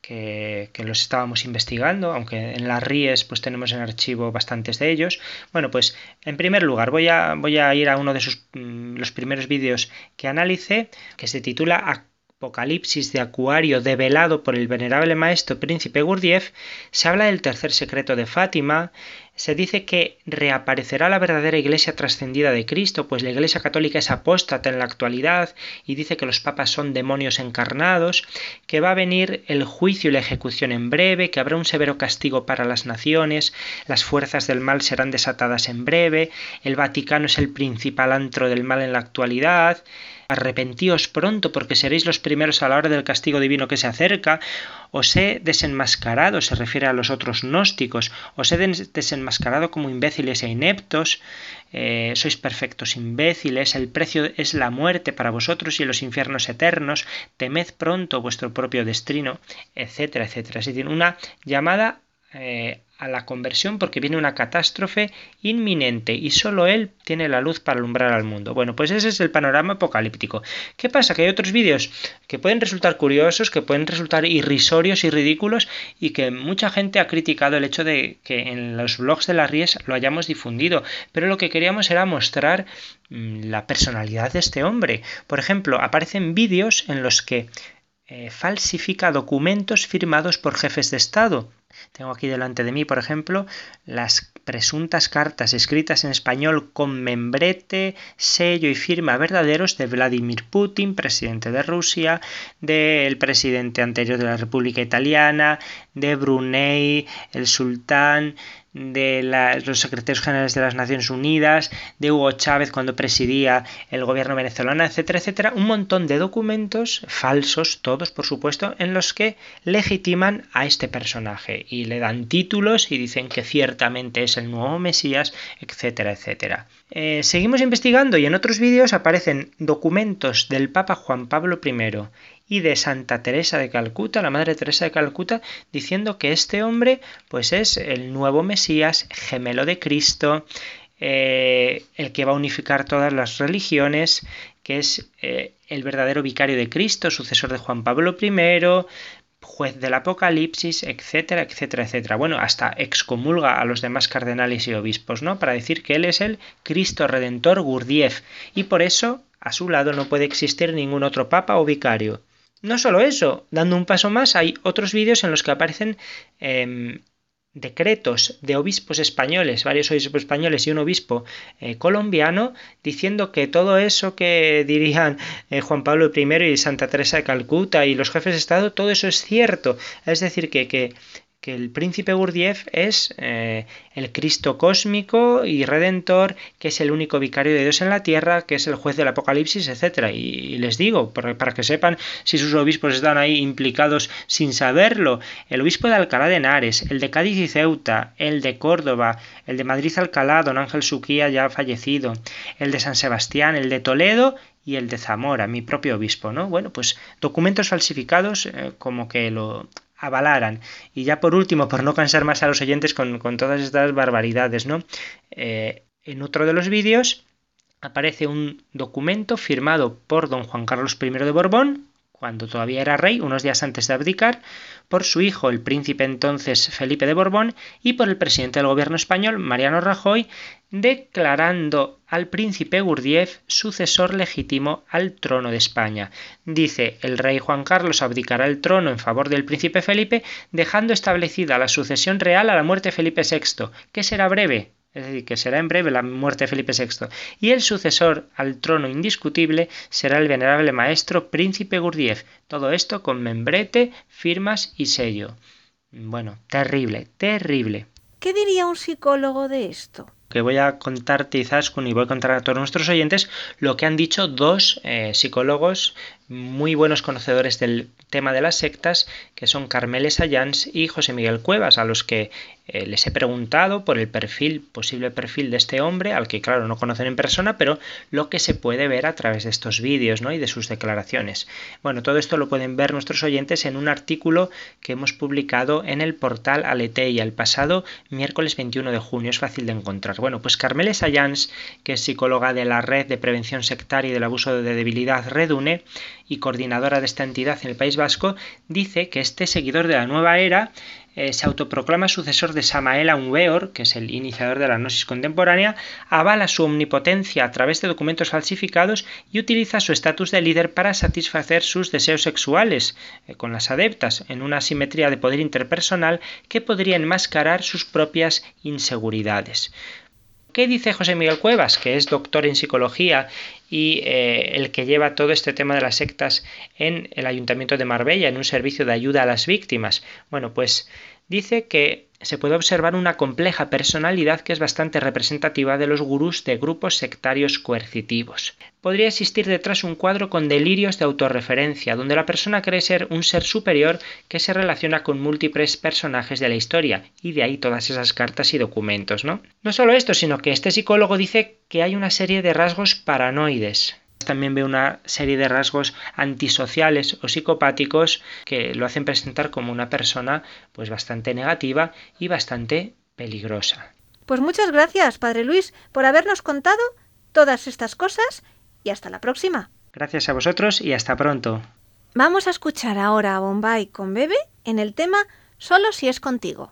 que, los estábamos investigando, aunque en las RIES pues tenemos en archivo bastantes de ellos. Bueno, pues en primer lugar voy a, voy a ir a uno de sus, mm, los primeros vídeos que analicé, que se titula Apocalipsis de Acuario develado por el venerable maestro príncipe Gurdjieff, se habla del tercer secreto de Fátima, se dice que reaparecerá la verdadera iglesia trascendida de Cristo, pues la iglesia católica es apóstata en la actualidad y dice que los papas son demonios encarnados, que va a venir el juicio y la ejecución en breve, que habrá un severo castigo para las naciones, las fuerzas del mal serán desatadas en breve, el Vaticano es el principal antro del mal en la actualidad, arrepentíos pronto porque seréis los primeros a la hora del castigo divino que se acerca, os he desenmascarado, se refiere a los otros gnósticos, os he desenmascarado como imbéciles e ineptos, eh, sois perfectos imbéciles, el precio es la muerte para vosotros y los infiernos eternos, temed pronto vuestro propio destino, etcétera, etcétera. Es decir, una llamada eh, a la conversión porque viene una catástrofe inminente y solo él tiene la luz para alumbrar al mundo. Bueno, pues ese es el panorama apocalíptico. ¿Qué pasa? Que hay otros vídeos que pueden resultar curiosos, que pueden resultar irrisorios y ridículos y que mucha gente ha criticado el hecho de que en los blogs de la Ries lo hayamos difundido, pero lo que queríamos era mostrar mm, la personalidad de este hombre. Por ejemplo, aparecen vídeos en los que eh, falsifica documentos firmados por jefes de Estado. Tengo aquí delante de mí, por ejemplo, las presuntas cartas escritas en español con membrete, sello y firma verdaderos de Vladimir Putin, presidente de Rusia, del presidente anterior de la República Italiana, de Brunei, el sultán, de los secretarios generales de las Naciones Unidas, de Hugo Chávez cuando presidía el gobierno venezolano, etcétera, etcétera, un montón de documentos falsos, todos por supuesto, en los que legitiman a este personaje y le dan títulos y dicen que ciertamente es el nuevo Mesías, etcétera, etcétera. Eh, seguimos investigando y en otros vídeos aparecen documentos del Papa Juan Pablo I y de Santa Teresa de Calcuta, la Madre Teresa de Calcuta, diciendo que este hombre pues es el nuevo Mesías, gemelo de Cristo, eh, el que va a unificar todas las religiones, que es eh, el verdadero vicario de Cristo, sucesor de Juan Pablo I, juez del Apocalipsis, etcétera, etcétera, etcétera. Bueno, hasta excomulga a los demás cardenales y obispos, ¿no? Para decir que él es el Cristo Redentor Gurdjieff y por eso a su lado no puede existir ningún otro papa o vicario. No solo eso, dando un paso más, hay otros vídeos en los que aparecen em, decretos de obispos españoles, varios obispos españoles y un obispo eh, colombiano, diciendo que todo eso que dirían eh, Juan Pablo I y Santa Teresa de Calcuta y los jefes de Estado, todo eso es cierto. Es decir, que, que que el príncipe Gurdjieff es eh, el Cristo cósmico y redentor, que es el único vicario de Dios en la tierra, que es el juez del Apocalipsis, etc. Y, les digo, para, que sepan si sus obispos están ahí implicados sin saberlo, el obispo de Alcalá de Henares, el de Cádiz y Ceuta, el de Córdoba, el de Madrid Alcalá, don Ángel Suquía ya fallecido, el de San Sebastián, el de Toledo y el de Zamora, mi propio obispo, ¿no? Bueno, pues documentos falsificados eh, como que lo avalaran. Y ya por último, por no cansar más a los oyentes con, todas estas barbaridades, ¿no? Eh, en otro de los vídeos aparece un documento firmado por don Juan Carlos I de Borbón, cuando todavía era rey, unos días antes de abdicar, por su hijo, el príncipe entonces Felipe de Borbón, y por el presidente del gobierno español, Mariano Rajoy, declarando al príncipe Gurdjieff sucesor legítimo al trono de España. Dice, el rey Juan Carlos abdicará el trono en favor del príncipe Felipe, dejando establecida la sucesión real a la muerte de Felipe VI, que será breve, es decir, que será en breve la muerte de Felipe VI, y el sucesor al trono indiscutible será el venerable maestro príncipe Gurdjieff. Todo esto con membrete, firmas y sello. Bueno, terrible, terrible. ¿Qué diría un psicólogo de esto? Que voy a contarte, Izaskun, y voy a contar a todos nuestros oyentes lo que han dicho dos eh, psicólogos muy buenos conocedores del tema de las sectas, que son Carmele Sayans y José Miguel Cuevas, a los que eh, les he preguntado por el perfil, posible perfil de este hombre, al que claro no conocen en persona, pero lo que se puede ver a través de estos vídeos ¿no? y de sus declaraciones. Bueno, todo esto lo pueden ver nuestros oyentes en un artículo que hemos publicado en el portal Aleteia el pasado miércoles 21 de junio, es fácil de encontrar. Bueno, pues Carmele Sayans, que es psicóloga de la Red de Prevención Sectaria y del Abuso de Debilidad Redune, y coordinadora de esta entidad en el País Vasco, dice que este seguidor de la nueva era eh, se autoproclama sucesor de Samael Aunweor, que es el iniciador de la gnosis contemporánea, avala su omnipotencia a través de documentos falsificados y utiliza su estatus de líder para satisfacer sus deseos sexuales eh, con las adeptas, en una asimetría de poder interpersonal que podría enmascarar sus propias inseguridades. ¿Qué dice José Miguel Cuevas, que es doctor en psicología y eh, el que lleva todo este tema de las sectas en el Ayuntamiento de Marbella, en un servicio de ayuda a las víctimas? Bueno, pues dice que se puede observar una compleja personalidad que es bastante representativa de los gurús de grupos sectarios coercitivos. Podría existir detrás un cuadro con delirios de autorreferencia, donde la persona cree ser un ser superior que se relaciona con múltiples personajes de la historia, y de ahí todas esas cartas y documentos, ¿no? No solo esto, sino que este psicólogo dice que hay una serie de rasgos paranoides también ve una serie de rasgos antisociales o psicopáticos que lo hacen presentar como una persona pues bastante negativa y bastante peligrosa. Pues muchas gracias, Padre Luis, por habernos contado todas estas cosas y hasta la próxima. Gracias a vosotros y hasta pronto. Vamos a escuchar ahora a Bombay con Bebe en el tema Solo si es contigo.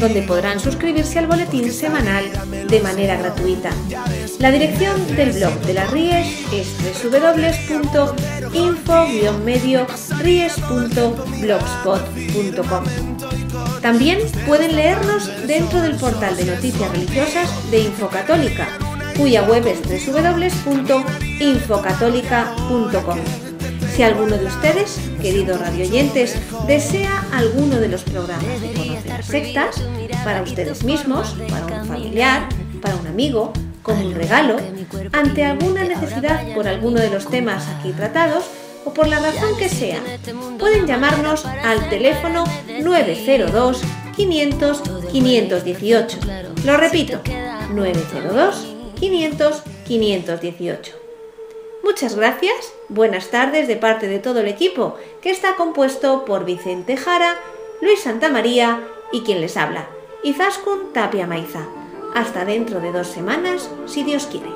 donde podrán suscribirse al boletín semanal de manera gratuita. La dirección del blog de las Ries es www.info-ries.blogspot.com. También pueden leernos dentro del portal de noticias religiosas de Infocatólica, cuya web es www.infocatólica.com. Si alguno de ustedes, queridos radioyentes, desea alguno de los programas de Conocer Sectas, para ustedes mismos, para un familiar, para un amigo, como un regalo, ante alguna necesidad por alguno de los temas aquí tratados, o por la razón que sea, pueden llamarnos al teléfono 902 500 518. Lo repito, 902 500 518. Muchas gracias, buenas tardes de parte de todo el equipo, que está compuesto por Vicente Jara, Luis Santamaría y quien les habla, Izaskun Tapia Maiza. Hasta dentro de dos semanas, si Dios quiere.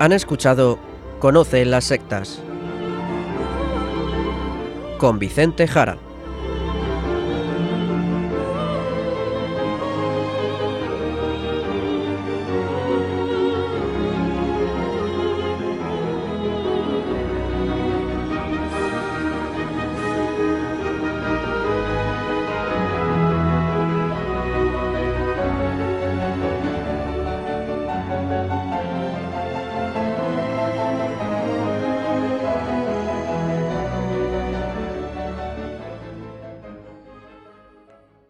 Han escuchado Conoce las sectas con Vicente Jara.